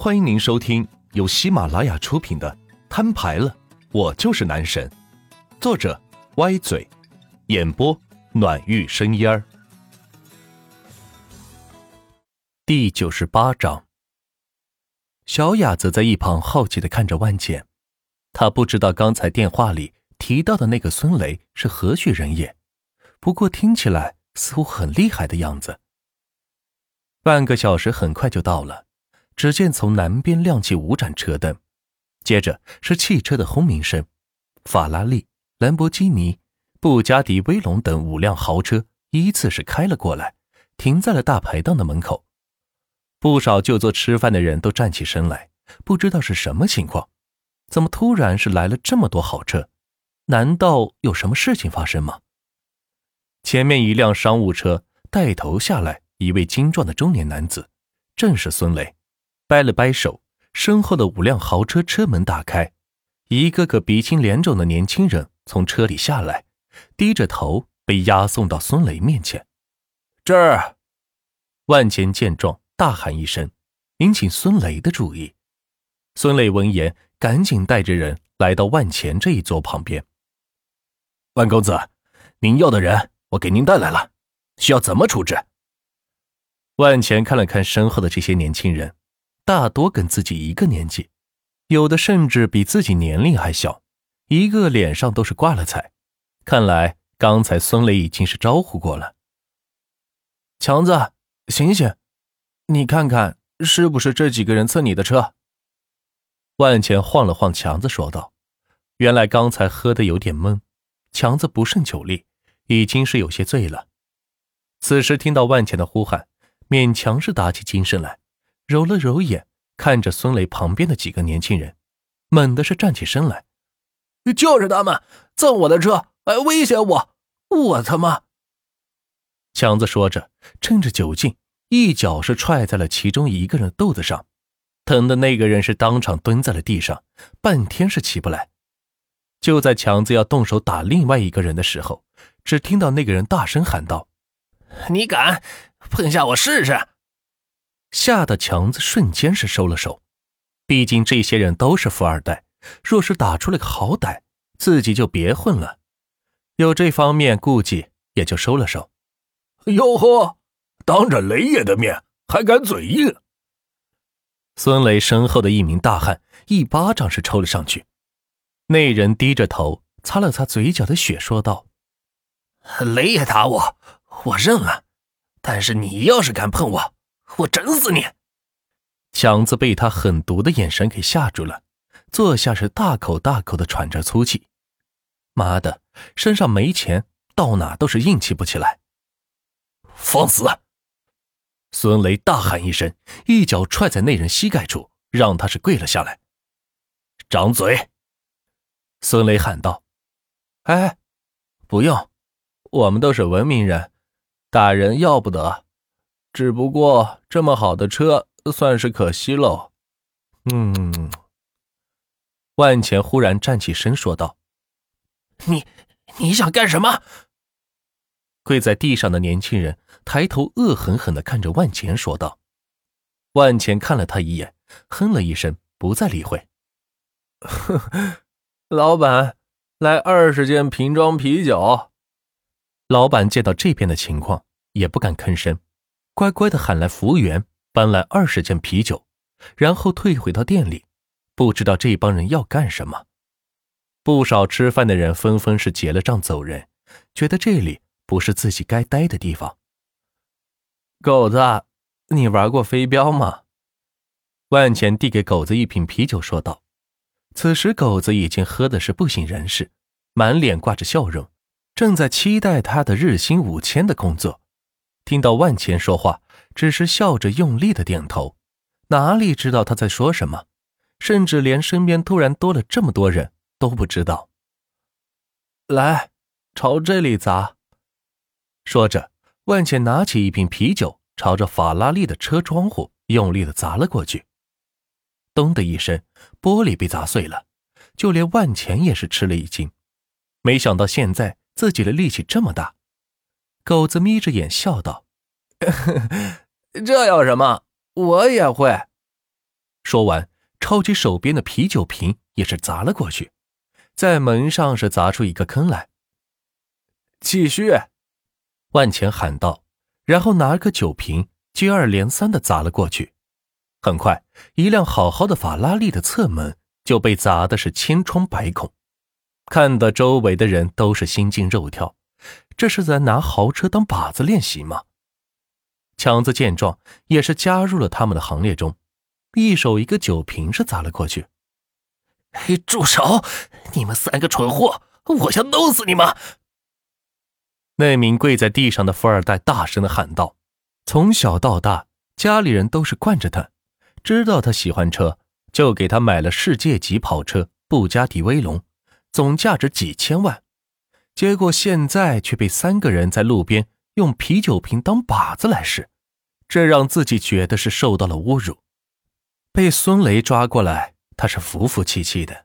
欢迎您收听由喜马拉雅出品的《摊牌了，我就是男神》，作者歪嘴，演播暖玉生烟儿。第九十八章，小雅则在一旁好奇的看着万茜，她不知道刚才电话里提到的那个孙雷是何许人也，不过听起来似乎很厉害的样子。半个小时很快就到了。只见从南边亮起五盏车灯，接着是汽车的轰鸣声，法拉利、兰博基尼、布加迪威龙等五辆豪车依次是开了过来，停在了大排档的门口。不少就坐吃饭的人都站起身来，不知道是什么情况，怎么突然是来了这么多豪车？难道有什么事情发生吗？前面一辆商务车带头下来一位精壮的中年男子，正是孙雷。掰了掰手，身后的五辆豪车车门打开，一个个鼻青脸肿的年轻人从车里下来，低着头被押送到孙雷面前。这儿，万钱见状大喊一声，引起孙雷的注意。孙磊闻言，赶紧带着人来到万钱这一座旁边。万公子，您要的人我给您带来了，需要怎么处置？万钱看了看身后的这些年轻人。大多跟自己一个年纪，有的甚至比自己年龄还小，一个脸上都是挂了彩。看来刚才孙雷已经是招呼过了。强子，醒醒，你看看是不是这几个人蹭你的车？万钱晃了晃强子，说道：“原来刚才喝的有点闷，强子不胜酒力，已经是有些醉了。此时听到万钱的呼喊，勉强是打起精神来。”揉了揉眼，看着孙雷旁边的几个年轻人，猛的是站起身来。就是他们蹭我的车，还威胁我！我他妈！强子说着，趁着酒劲，一脚是踹在了其中一个人的肚子上，疼的那个人是当场蹲在了地上，半天是起不来。就在强子要动手打另外一个人的时候，只听到那个人大声喊道：“你敢碰下我试试？”吓得强子瞬间是收了手，毕竟这些人都是富二代，若是打出了个好歹，自己就别混了。有这方面顾忌，也就收了手。哟呵，当着雷爷的面还敢嘴硬！孙雷身后的一名大汉一巴掌是抽了上去，那人低着头擦了擦嘴角的血，说道：“雷爷打我，我认了，但是你要是敢碰我……”我整死你！强子被他狠毒的眼神给吓住了，坐下是大口大口的喘着粗气。妈的，身上没钱，到哪都是硬气不起来。放肆！孙雷大喊一声，一脚踹在那人膝盖处，让他是跪了下来。掌嘴！孙雷喊道：“哎，不用，我们都是文明人，打人要不得。”只不过这么好的车算是可惜喽。嗯。万钱忽然站起身说道：“你你想干什么？”跪在地上的年轻人抬头恶狠狠的看着万钱说道。万钱看了他一眼，哼了一声，不再理会。老板，来二十件瓶装啤酒。老板见到这边的情况，也不敢吭声。乖乖的喊来服务员，搬来二十件啤酒，然后退回到店里。不知道这帮人要干什么。不少吃饭的人纷纷是结了账走人，觉得这里不是自己该待的地方。狗子，你玩过飞镖吗？万钱递给狗子一瓶啤酒，说道。此时狗子已经喝的是不省人事，满脸挂着笑容，正在期待他的日薪五千的工作。听到万钱说话，只是笑着用力的点头，哪里知道他在说什么，甚至连身边突然多了这么多人都不知道。来，朝这里砸！说着，万钱拿起一瓶啤酒，朝着法拉利的车窗户用力的砸了过去。咚的一声，玻璃被砸碎了，就连万钱也是吃了一惊，没想到现在自己的力气这么大。狗子眯着眼笑道：“这有什么？我也会。”说完，抄起手边的啤酒瓶也是砸了过去，在门上是砸出一个坑来。继续，万钱喊道，然后拿个酒瓶接二连三的砸了过去。很快，一辆好好的法拉利的侧门就被砸的是千疮百孔，看得周围的人都是心惊肉跳。这是在拿豪车当靶子练习吗？强子见状，也是加入了他们的行列中，一手一个酒瓶是砸了过去。嘿，住手！你们三个蠢货，我想弄死你们！那名跪在地上的富二代大声的喊道：“从小到大，家里人都是惯着他。”知道他喜欢车，就给他买了世界级跑车布加迪威龙，总价值几千万。结果现在却被三个人在路边用啤酒瓶当靶子来试，这让自己觉得是受到了侮辱。被孙雷抓过来，他是服服气气的，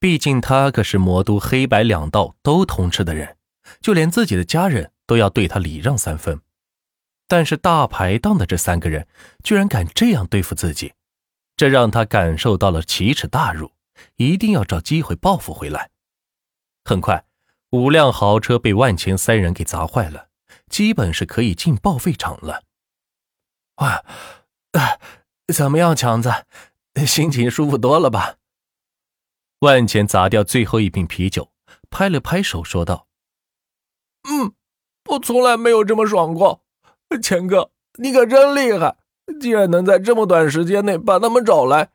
毕竟他可是魔都黑白两道都通吃的人，就连自己的家人都要对他礼让三分。但是大排档的这三个人居然敢这样对付自己，这让他感受到了奇耻大辱，一定要找机会报复回来。很快，五辆豪车被万钱三人给砸坏了，基本是可以进报废厂了。哇，怎么样，强子，心情舒服多了吧？万钱砸掉最后一瓶啤酒，拍了拍手说道：“嗯，我从来没有这么爽过。”钱哥，你可真厉害！竟然能在这么短时间内把他们找来，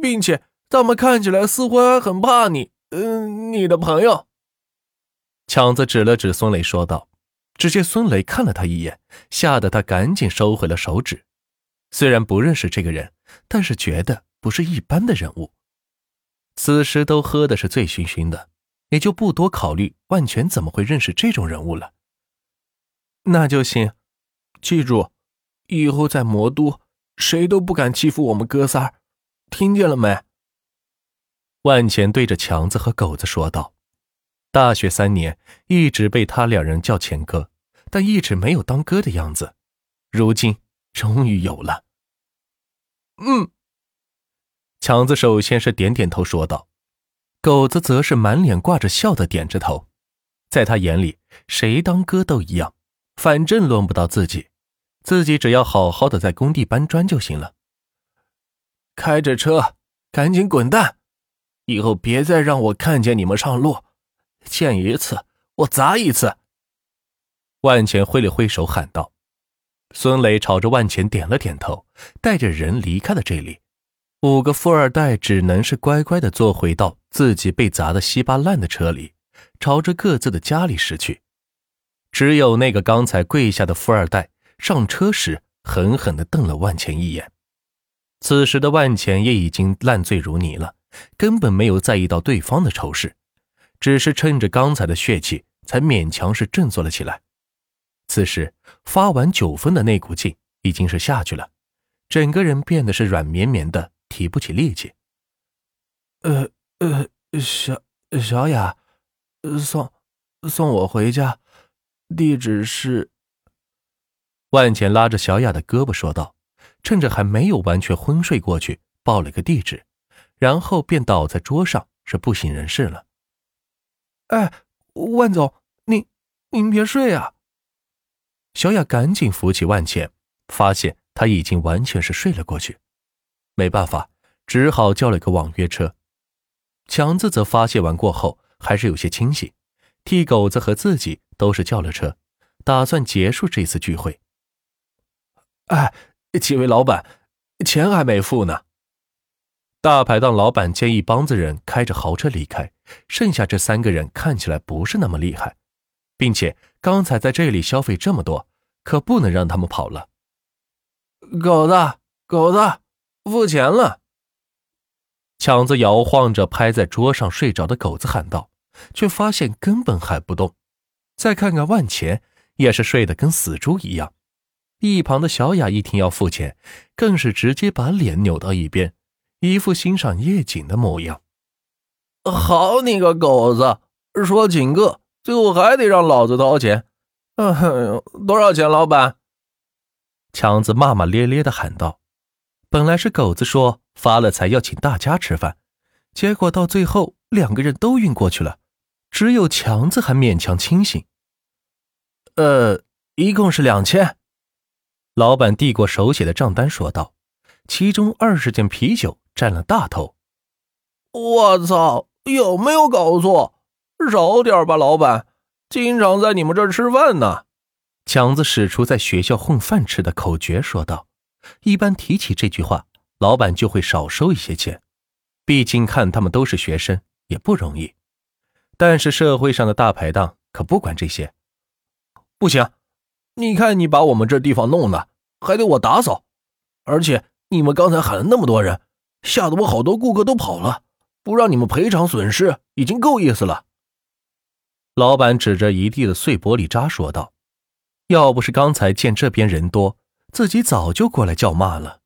并且他们看起来似乎还很怕你。嗯，你的朋友。强子指了指孙雷，说道：“只见孙雷看了他一眼，吓得他赶紧收回了手指。虽然不认识这个人，但是觉得不是一般的人物。此时都喝的是醉醺醺的，也就不多考虑万全怎么会认识这种人物了。那就行。”记住，以后在魔都，谁都不敢欺负我们哥仨，听见了没？万全对着强子和狗子说道：“大学三年，一直被他两人叫钱哥，但一直没有当哥的样子，如今终于有了。”嗯，强子首先是点点头说道，狗子则是满脸挂着笑的点着头，在他眼里，谁当哥都一样，反正轮不到自己。自己只要好好的在工地搬砖就行了。开着车，赶紧滚蛋！以后别再让我看见你们上路，见一次我砸一次。万钱挥了挥手喊道。孙磊朝着万钱点了点头，带着人离开了这里。五个富二代只能是乖乖的坐回到自己被砸得稀巴烂的车里，朝着各自的家里驶去。只有那个刚才跪下的富二代。上车时，狠狠地瞪了万钱一眼。此时的万钱也已经烂醉如泥了，根本没有在意到对方的仇视，只是趁着刚才的血气，才勉强是振作了起来。此时发完酒疯的那股劲已经是下去了，整个人变得是软绵绵的，提不起力气。呃呃，小小雅，送送我回家，地址是。万钱拉着小雅的胳膊说道，趁着还没有完全昏睡过去，报了个地址，然后便倒在桌上，是不省人事了。哎，万总，您您别睡啊！小雅赶紧扶起万茜，发现他已经完全是睡了过去，没办法，只好叫了个网约车。强子则发泄完过后，还是有些清醒，替狗子和自己都是叫了车，打算结束这次聚会。哎，几位老板，钱还没付呢。大排档老板见一帮子人开着豪车离开，剩下这三个人看起来不是那么厉害，并且刚才在这里消费这么多，可不能让他们跑了。狗子，狗子，付钱了！强子摇晃着拍在桌上睡着的狗子喊道，却发现根本喊不动。再看看万钱，也是睡得跟死猪一样。一旁的小雅一听要付钱，更是直接把脸扭到一边，一副欣赏夜景的模样。好你个狗子，说请客，最后还得让老子掏钱。嗯，多少钱，老板？强子骂骂咧咧的喊道：“本来是狗子说发了财要请大家吃饭，结果到最后两个人都晕过去了，只有强子还勉强清醒。呃，一共是两千。老板递过手写的账单说道，其中二十件啤酒占了大头。我操，有没有搞错？少点吧，老板，经常在你们这儿吃饭呢。强子使出在学校混饭吃的口诀说道。一般提起这句话，老板就会少收一些钱，毕竟看他们都是学生，也不容易。但是社会上的大排档可不管这些。不行，你看你把我们这地方弄的，还得我打扫，而且你们刚才喊了那么多人，吓得我好多顾客都跑了，不让你们赔偿损失已经够意思了。老板指着一地的碎玻璃渣说道：“要不是刚才见这边人多。”自己早就过来叫骂了。